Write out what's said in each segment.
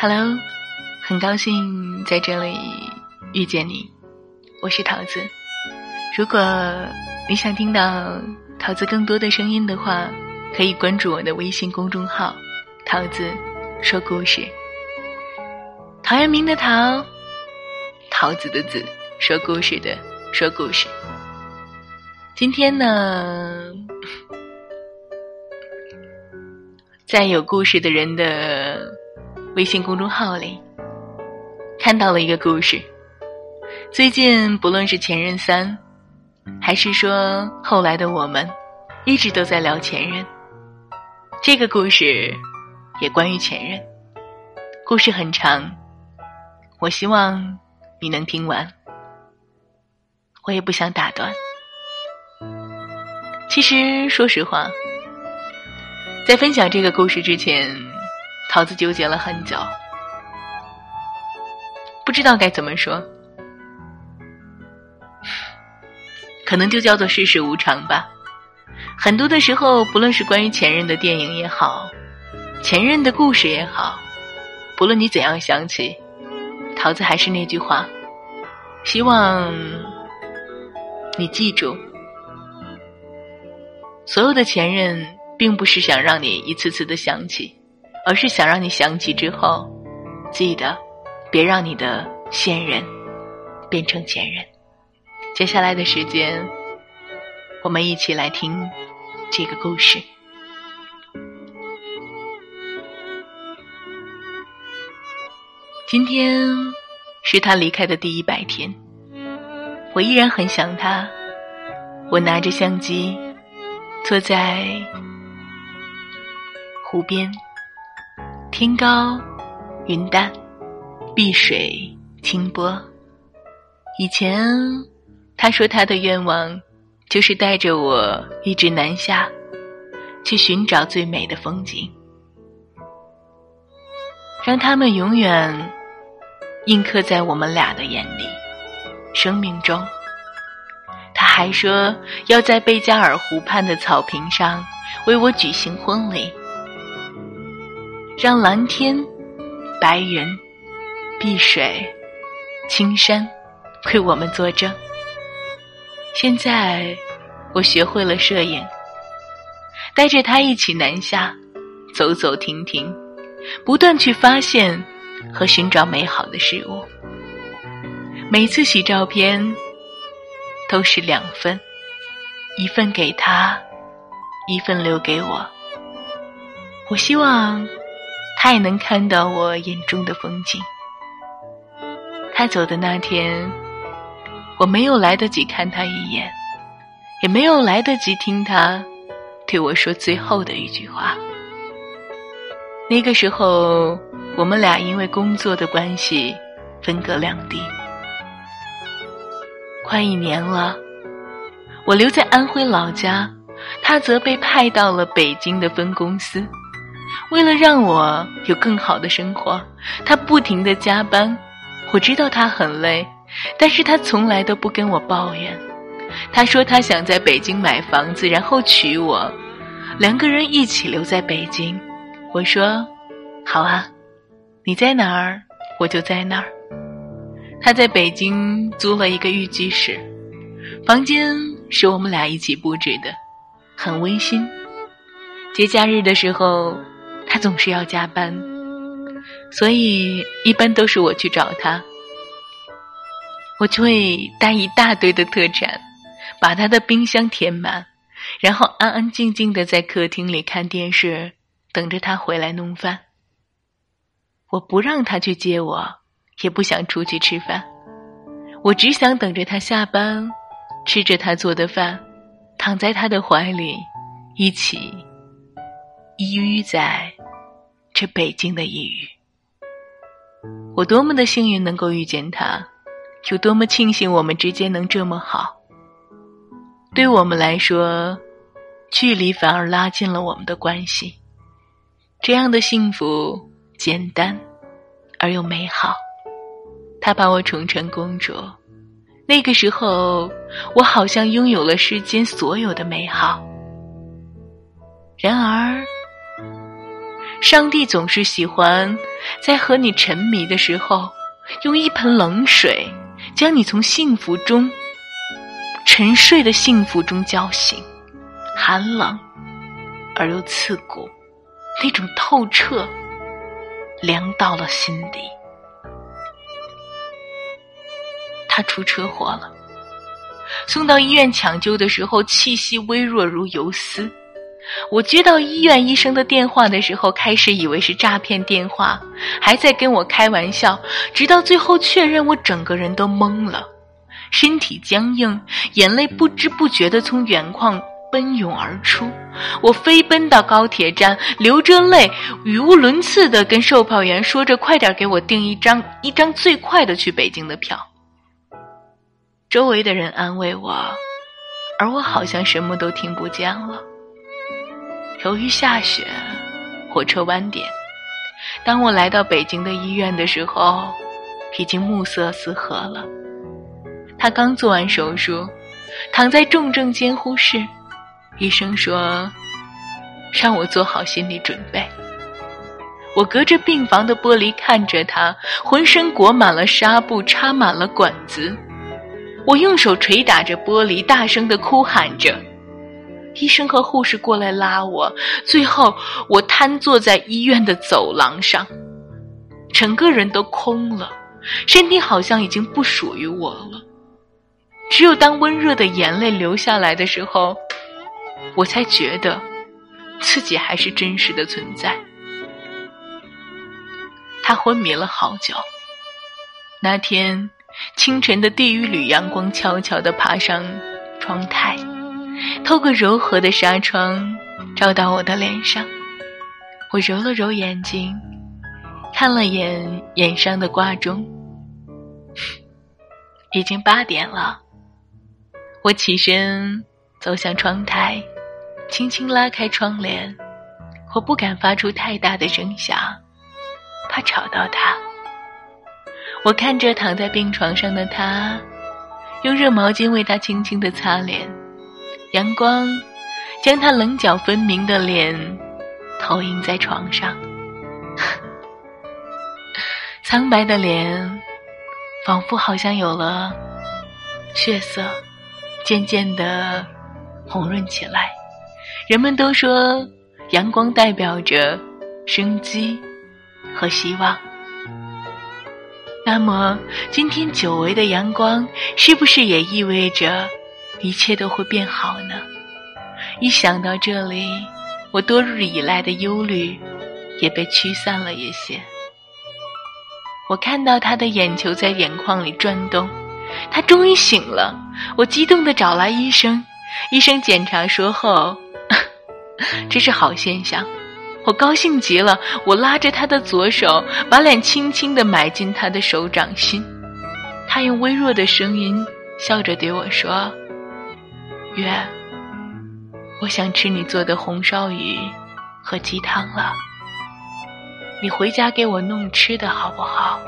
Hello，很高兴在这里遇见你，我是桃子。如果你想听到桃子更多的声音的话，可以关注我的微信公众号“桃子说故事”。陶渊明的陶，桃子的子，说故事的说故事。今天呢，在有故事的人的微信公众号里看到了一个故事。最近不论是前任三，还是说后来的我们，一直都在聊前任。这个故事也关于前任，故事很长，我希望你能听完，我也不想打断。其实，说实话，在分享这个故事之前，桃子纠结了很久，不知道该怎么说，可能就叫做世事无常吧。很多的时候，不论是关于前任的电影也好，前任的故事也好，不论你怎样想起，桃子还是那句话，希望你记住。所有的前任，并不是想让你一次次的想起，而是想让你想起之后，记得别让你的现任变成前任。接下来的时间，我们一起来听这个故事。今天是他离开的第一百天，我依然很想他。我拿着相机。坐在湖边，天高云淡，碧水清波。以前他说他的愿望就是带着我一直南下，去寻找最美的风景，让他们永远印刻在我们俩的眼里，生命中。他还说要在贝加尔湖畔的草坪上为我举行婚礼，让蓝天、白云、碧水、青山为我们作证。现在我学会了摄影，带着他一起南下，走走停停，不断去发现和寻找美好的事物。每次洗照片。都是两份，一份给他，一份留给我。我希望他也能看到我眼中的风景。他走的那天，我没有来得及看他一眼，也没有来得及听他对我说最后的一句话。那个时候，我们俩因为工作的关系分隔两地。快一年了，我留在安徽老家，他则被派到了北京的分公司。为了让我有更好的生活，他不停的加班。我知道他很累，但是他从来都不跟我抱怨。他说他想在北京买房子，然后娶我，两个人一起留在北京。我说，好啊，你在哪儿，我就在哪儿。他在北京租了一个寓居室，房间是我们俩一起布置的，很温馨。节假日的时候，总是要加班，所以一般都是我去找他。我就会带一大堆的特产，把他的冰箱填满，然后安安静静的在客厅里看电视，等着他回来弄饭。我不让他去接我。也不想出去吃饭，我只想等着他下班，吃着他做的饭，躺在他的怀里，一起依偎在这北京的异域。我多么的幸运能够遇见他，有多么庆幸我们之间能这么好。对我们来说，距离反而拉近了我们的关系。这样的幸福，简单而又美好。他把我宠成公主，那个时候，我好像拥有了世间所有的美好。然而，上帝总是喜欢在和你沉迷的时候，用一盆冷水将你从幸福中沉睡的幸福中叫醒，寒冷而又刺骨，那种透彻，凉到了心底。他出车祸了，送到医院抢救的时候，气息微弱如游丝。我接到医院医生的电话的时候，开始以为是诈骗电话，还在跟我开玩笑。直到最后确认，我整个人都懵了，身体僵硬，眼泪不知不觉地从眼眶奔涌而出。我飞奔到高铁站，流着泪，语无伦次地跟售票员说着：“快点给我订一张一张最快的去北京的票。”周围的人安慰我，而我好像什么都听不见了。由于下雪，火车晚点。当我来到北京的医院的时候，已经暮色四合了。他刚做完手术，躺在重症监护室。医生说，让我做好心理准备。我隔着病房的玻璃看着他，浑身裹满了纱布，插满了管子。我用手捶打着玻璃，大声的哭喊着。医生和护士过来拉我，最后我瘫坐在医院的走廊上，整个人都空了，身体好像已经不属于我了。只有当温热的眼泪流下来的时候，我才觉得自己还是真实的存在。他昏迷了好久。那天清晨的第一缕阳光悄悄地爬上窗台。透过柔和的纱窗，照到我的脸上。我揉了揉眼睛，看了眼眼上的挂钟，已经八点了。我起身走向窗台，轻轻拉开窗帘。我不敢发出太大的声响，怕吵到他。我看着躺在病床上的他，用热毛巾为他轻轻的擦脸。阳光将他棱角分明的脸投影在床上，苍白的脸仿佛好像有了血色，渐渐的红润起来。人们都说阳光代表着生机和希望。那么，今天久违的阳光是不是也意味着？一切都会变好呢。一想到这里，我多日以来的忧虑也被驱散了一些。我看到他的眼球在眼眶里转动，他终于醒了。我激动地找来医生，医生检查说后，这是好现象。我高兴极了，我拉着他的左手，把脸轻轻地埋进他的手掌心。他用微弱的声音笑着对我说。月，我想吃你做的红烧鱼和鸡汤了。你回家给我弄吃的好不好？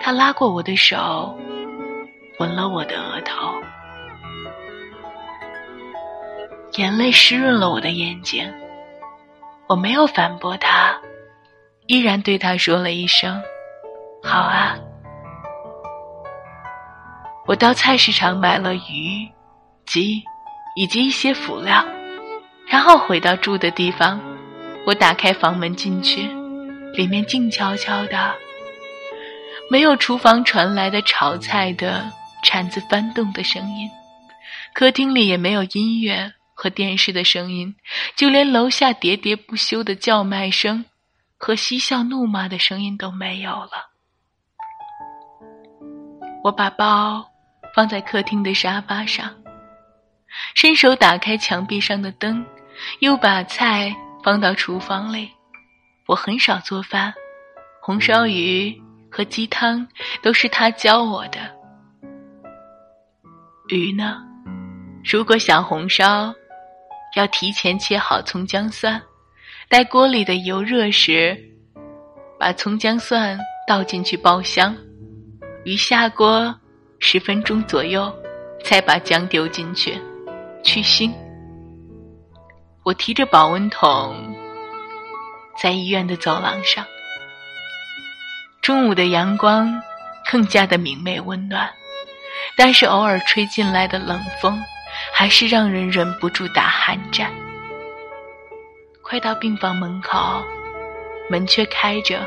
他拉过我的手，吻了我的额头，眼泪湿润了我的眼睛。我没有反驳他，依然对他说了一声：“好啊。”我到菜市场买了鱼。及，以及一些辅料，然后回到住的地方。我打开房门进去，里面静悄悄的，没有厨房传来的炒菜的铲子翻动的声音，客厅里也没有音乐和电视的声音，就连楼下喋喋不休的叫卖声和嬉笑怒骂的声音都没有了。我把包放在客厅的沙发上。伸手打开墙壁上的灯，又把菜放到厨房里。我很少做饭，红烧鱼和鸡汤都是他教我的。鱼呢？如果想红烧，要提前切好葱姜蒜，待锅里的油热时，把葱姜蒜倒进去爆香。鱼下锅十分钟左右，才把姜丢进去。去腥。我提着保温桶，在医院的走廊上。中午的阳光更加的明媚温暖，但是偶尔吹进来的冷风，还是让人忍不住打寒战。快到病房门口，门却开着，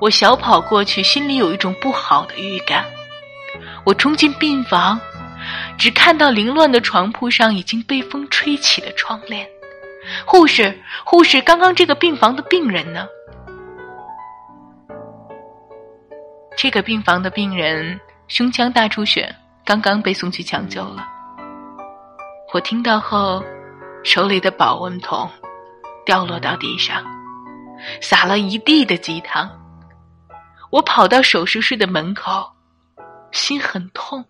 我小跑过去，心里有一种不好的预感。我冲进病房，只看到凌乱的床铺上已经被风吹起的窗帘。护士，护士，刚刚这个病房的病人呢？这个病房的病人胸腔大出血，刚刚被送去抢救了。我听到后，手里的保温桶掉落到地上，洒了一地的鸡汤。我跑到手术室的门口，心很痛，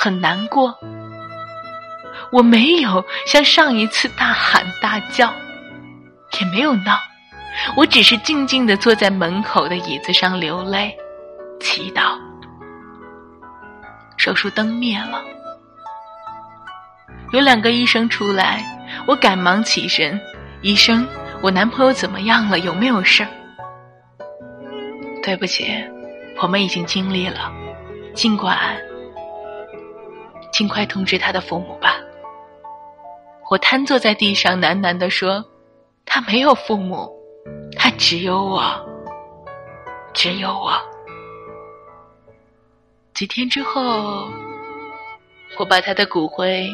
很难过。我没有像上一次大喊大叫，也没有闹。我只是静静的坐在门口的椅子上流泪，祈祷。手术灯灭了，有两个医生出来，我赶忙起身。医生，我男朋友怎么样了？有没有事儿？对不起，我们已经尽力了，尽管尽快通知他的父母吧。我瘫坐在地上，喃喃地说：“他没有父母。”他只有我，只有我。几天之后，我把他的骨灰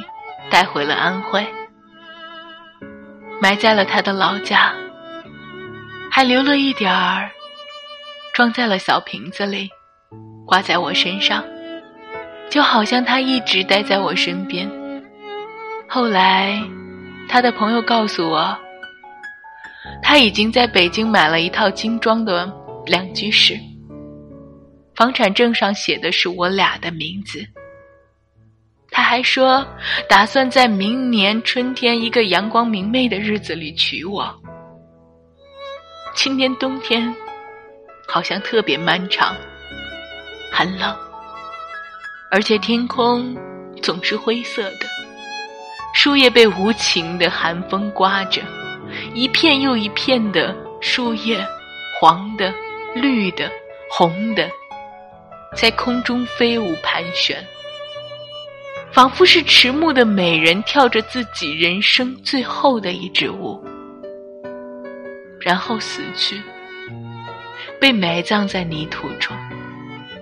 带回了安徽，埋在了他的老家，还留了一点儿，装在了小瓶子里，挂在我身上，就好像他一直待在我身边。后来，他的朋友告诉我。他已经在北京买了一套精装的两居室，房产证上写的是我俩的名字。他还说，打算在明年春天一个阳光明媚的日子里娶我。今年冬天好像特别漫长，很冷，而且天空总是灰色的，树叶被无情的寒风刮着。一片又一片的树叶，黄的、绿的、红的，在空中飞舞盘旋，仿佛是迟暮的美人跳着自己人生最后的一支舞，然后死去，被埋葬在泥土中，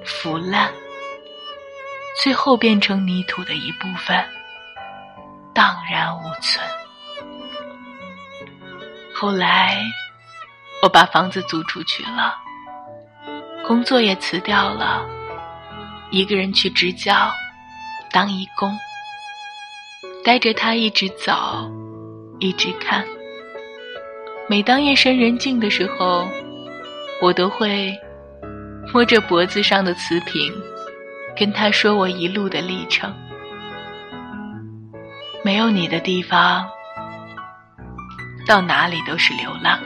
腐烂，最后变成泥土的一部分，荡然无存。后来，我把房子租出去了，工作也辞掉了，一个人去支教，当义工，带着他一直走，一直看。每当夜深人静的时候，我都会摸着脖子上的瓷瓶，跟他说我一路的历程。没有你的地方。到哪里都是流浪，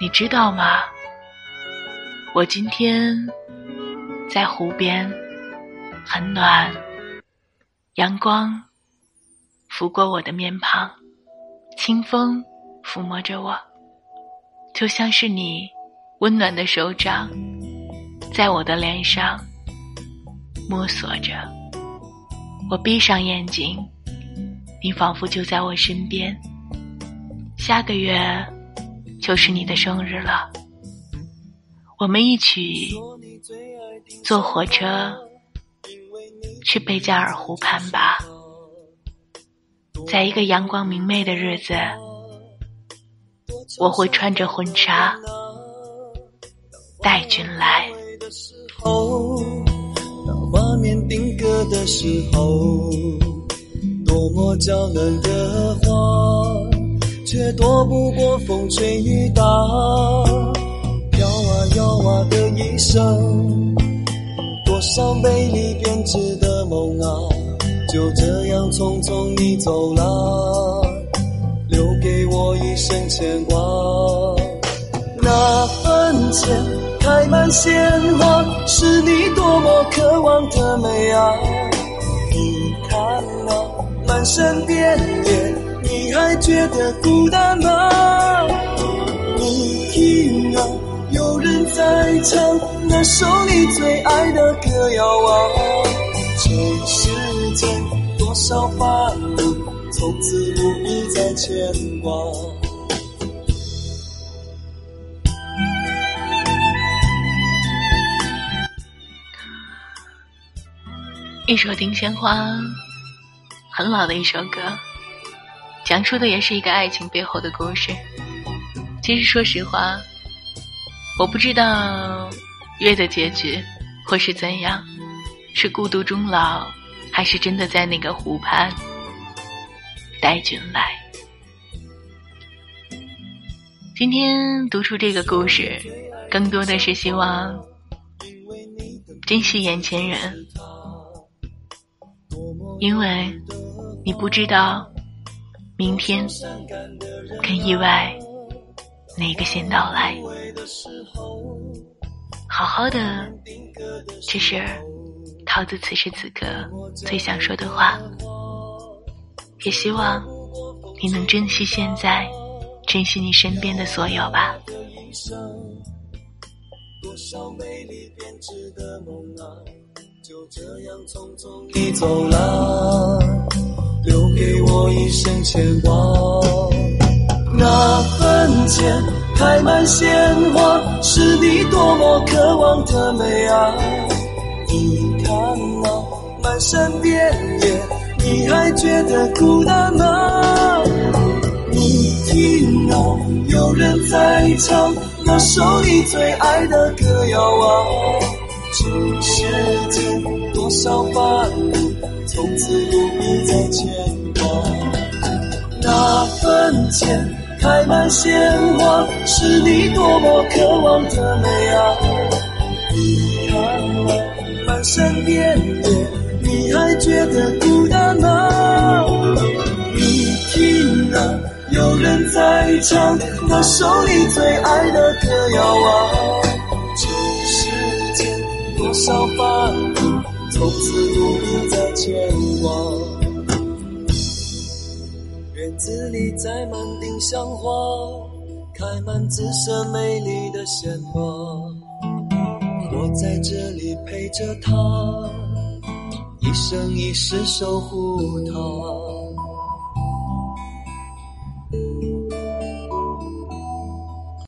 你知道吗？我今天在湖边，很暖，阳光拂过我的面庞，清风抚摸着我，就像是你温暖的手掌，在我的脸上摸索着。我闭上眼睛，你仿佛就在我身边。下个月就是你的生日了，我们一起坐火车去贝加尔湖畔吧。在一个阳光明媚的日子，我会穿着婚纱带君来。面定格的时候，多么娇嫩的花。却躲不过风吹雨打，摇啊摇啊的一生，多少美丽编织的梦啊，就这样匆匆你走了，留给我一生牵挂。那坟前开满鲜花，是你多么渴望的美啊！你看那满山遍野。你还觉得孤单吗？你听啊，有人在唱那首你最爱的歌谣啊。这世间多少烦恼，从此不必再牵挂。一首《丁香花》，很老的一首歌，讲述的也是一个爱情背后的故事。其实说实话，我不知道月的结局会是怎样，是孤独终老，还是真的在那个湖畔待君来。今天读出这个故事，更多的是希望珍惜眼前人。因为你不知道明天跟意外哪个先到来，好好的，这是桃子此时此刻最想说的话。也希望你能珍惜现在，珍惜你身边的所有吧。多少美丽编织的梦啊就这样匆匆地走了，留给我一生牵挂。那坟前开满鲜花，是你多么渴望的美啊！你看那满山遍野，你还觉得孤单吗？你听啊，有人在唱那首你最爱的歌谣啊！这世间多少烦恼，从此不必再牵挂。那坟前开满鲜花，是你多么渴望的美啊！你看那满山遍野，你还觉得孤单吗？你听啊，有人在唱那首你最爱的歌谣啊！多少烦恼，从此不必再牵挂。院子里栽满丁香花，开满紫色美丽的鲜花。我在这里陪着她，一生一世守护她。